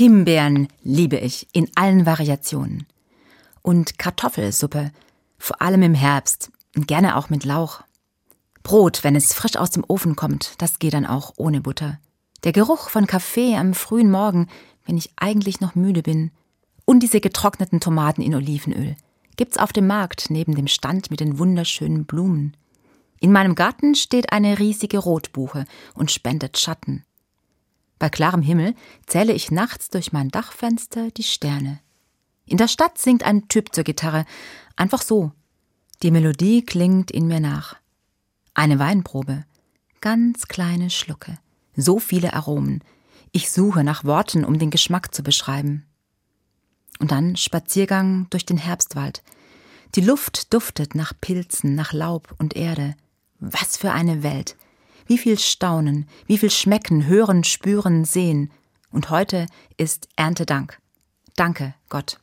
Himbeeren liebe ich in allen Variationen. Und Kartoffelsuppe, vor allem im Herbst, und gerne auch mit Lauch. Brot, wenn es frisch aus dem Ofen kommt, das geht dann auch ohne Butter. Der Geruch von Kaffee am frühen Morgen, wenn ich eigentlich noch müde bin. Und diese getrockneten Tomaten in Olivenöl. Gibt's auf dem Markt neben dem Stand mit den wunderschönen Blumen. In meinem Garten steht eine riesige Rotbuche und spendet Schatten. Bei klarem Himmel zähle ich nachts durch mein Dachfenster die Sterne. In der Stadt singt ein Typ zur Gitarre, einfach so. Die Melodie klingt in mir nach. Eine Weinprobe, ganz kleine Schlucke, so viele Aromen. Ich suche nach Worten, um den Geschmack zu beschreiben. Und dann Spaziergang durch den Herbstwald. Die Luft duftet nach Pilzen, nach Laub und Erde. Was für eine Welt! Wie viel Staunen, wie viel Schmecken, Hören, Spüren, Sehen. Und heute ist Erntedank. Danke, Gott.